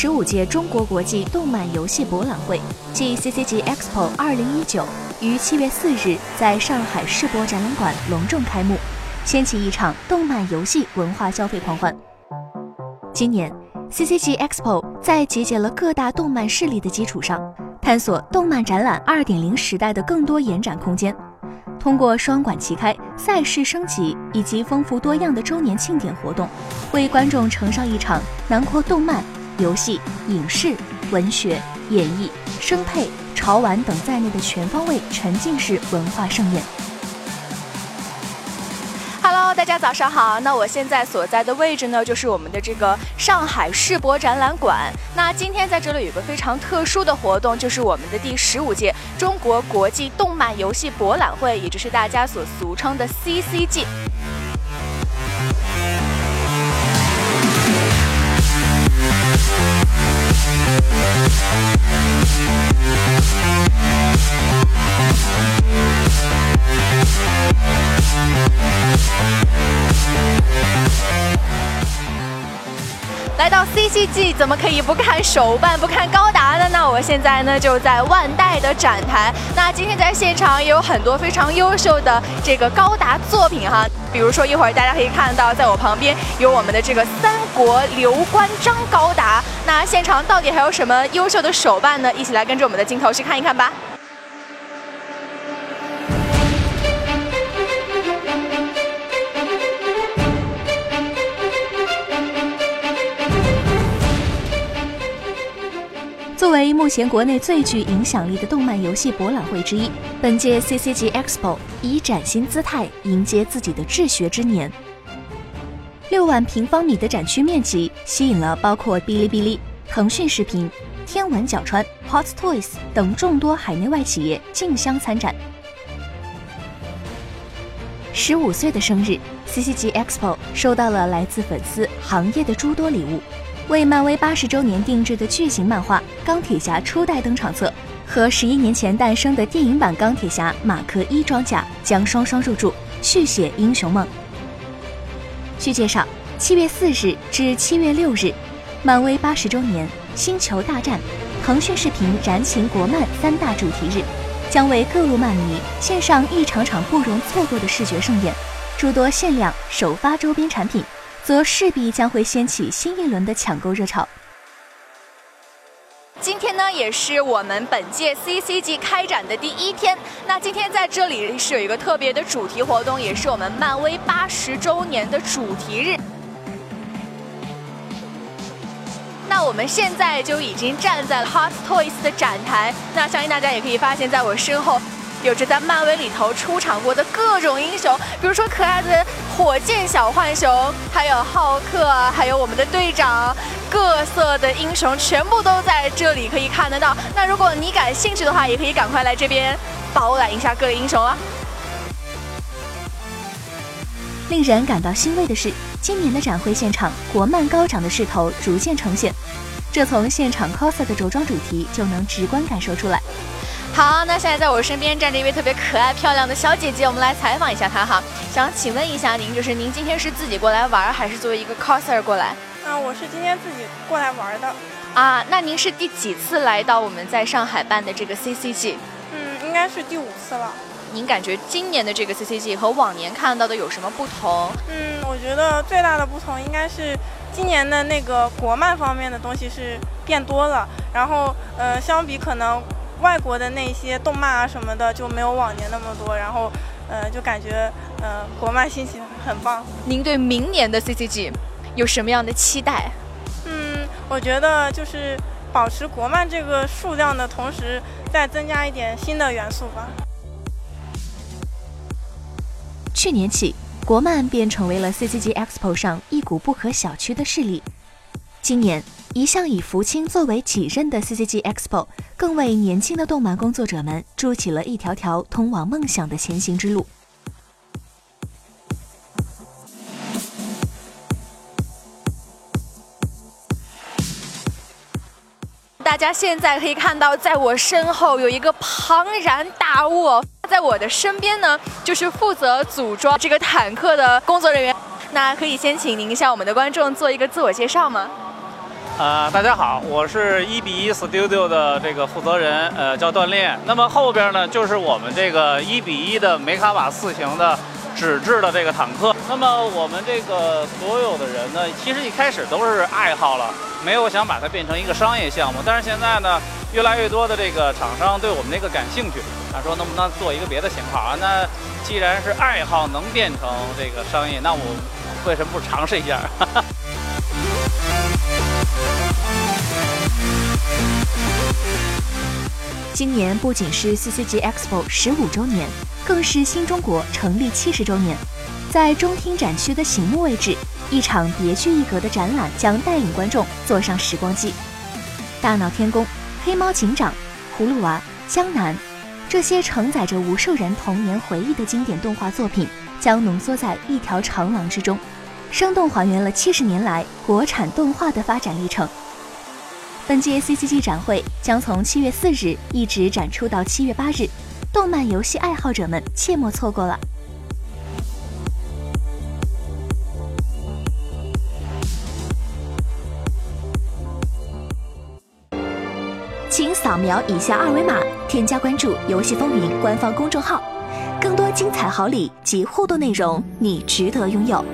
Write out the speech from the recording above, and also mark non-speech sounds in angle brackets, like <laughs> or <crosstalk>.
十五届中国国际动漫游戏博览会暨 CCG Expo 二零一九于七月四日在上海世博展览馆隆重开幕，掀起一场动漫游戏文化消费狂欢。今年，CCG Expo 在集结了各大动漫势力的基础上，探索动漫展览二点零时代的更多延展空间。通过双管齐开、赛事升级以及丰富多样的周年庆典活动，为观众呈上一场囊括动漫、游戏、影视、文学、演绎、声配、潮玩等在内的全方位沉浸式文化盛宴。Hello，大家早上好。那我现在所在的位置呢，就是我们的这个上海世博展览馆。那今天在这里有个非常特殊的活动，就是我们的第十五届中国国际动漫游戏博览会，也就是大家所俗称的 CCG。来到 CCG 怎么可以不看手办不看高达？呢？那我现在呢就在万代的展台。那今天在现场也有很多非常优秀的这个高达作品哈，比如说一会儿大家可以看到，在我旁边有我们的这个三国刘关张高达。那现场到底还有什么优秀的手办呢？一起来跟着我们的镜头去看一看吧。为目前国内最具影响力的动漫游戏博览会之一，本届 CCG Expo 以崭新姿态迎接自己的治学之年。六万平方米的展区面积吸引了包括哔哩哔哩、腾讯视频、天文角川、Hot Toys 等众多海内外企业竞相参展。十五岁的生日，CCG Expo 收到了来自粉丝、行业的诸多礼物。为漫威八十周年定制的巨型漫画《钢铁侠》初代登场册和十一年前诞生的电影版钢铁侠马克一装甲将双双入驻，续写英雄梦。据介绍，七月四日至七月六日，漫威八十周年、星球大战、腾讯视频燃情国漫三大主题日，将为各路漫迷献上一场场不容错过的视觉盛宴，诸多限量首发周边产品。则势必将会掀起新一轮的抢购热潮。今天呢，也是我们本届 CCG 开展的第一天。那今天在这里是有一个特别的主题活动，也是我们漫威八十周年的主题日。那我们现在就已经站在了 Hot Toys 的展台。那相信大家也可以发现，在我身后。有着在漫威里头出场过的各种英雄，比如说可爱的火箭小浣熊，还有浩克，还有我们的队长，各色的英雄全部都在这里可以看得到。那如果你感兴趣的话，也可以赶快来这边包揽一下各类英雄啊！令人感到欣慰的是，今年的展会现场国漫高涨的势头逐渐呈现，这从现场 coser 的着装主题就能直观感受出来。好，那现在在我身边站着一位特别可爱漂亮的小姐姐，我们来采访一下她哈。想请问一下您，就是您今天是自己过来玩，还是作为一个 coser 过来？啊，我是今天自己过来玩的。啊，那您是第几次来到我们在上海办的这个 CCG？嗯，应该是第五次了。您感觉今年的这个 CCG 和往年看到的有什么不同？嗯，我觉得最大的不同应该是今年的那个国漫方面的东西是变多了，然后呃，相比可能。外国的那些动漫啊什么的就没有往年那么多，然后，呃，就感觉，呃，国漫心情很棒。您对明年的 CCG 有什么样的期待？嗯，我觉得就是保持国漫这个数量的同时，再增加一点新的元素吧。去年起，国漫便成为了 CCG Expo 上一股不可小觑的势力。今年。一向以福清作为己任的 CCG Expo，更为年轻的动漫工作者们筑起了一条条通往梦想的前行之路。大家现在可以看到，在我身后有一个庞然大物，在我的身边呢，就是负责组装这个坦克的工作人员。那可以先请您向我们的观众做一个自我介绍吗？呃，大家好，我是一比一 Studio 的这个负责人，呃，叫锻炼。那么后边呢，就是我们这个一比一的梅卡瓦四型的纸质的这个坦克。那么我们这个所有的人呢，其实一开始都是爱好了，没有想把它变成一个商业项目。但是现在呢，越来越多的这个厂商对我们这个感兴趣，他说能不能做一个别的型号啊？那既然是爱好能变成这个商业，那我为什么不尝试一下？哈 <laughs> 哈今年不仅是 CCG Expo 十五周年，更是新中国成立七十周年。在中厅展区的醒目位置，一场别具一格的展览将带领观众坐上时光机。大闹天宫、黑猫警长、葫芦娃、江南，这些承载着无数人童年回忆的经典动画作品，将浓缩在一条长廊之中。生动还原了七十年来国产动画的发展历程。本届 CCG 展会将从七月四日一直展出到七月八日，动漫游戏爱好者们切莫错过了。请扫描以下二维码，添加关注“游戏风云”官方公众号，更多精彩好礼及互动内容，你值得拥有。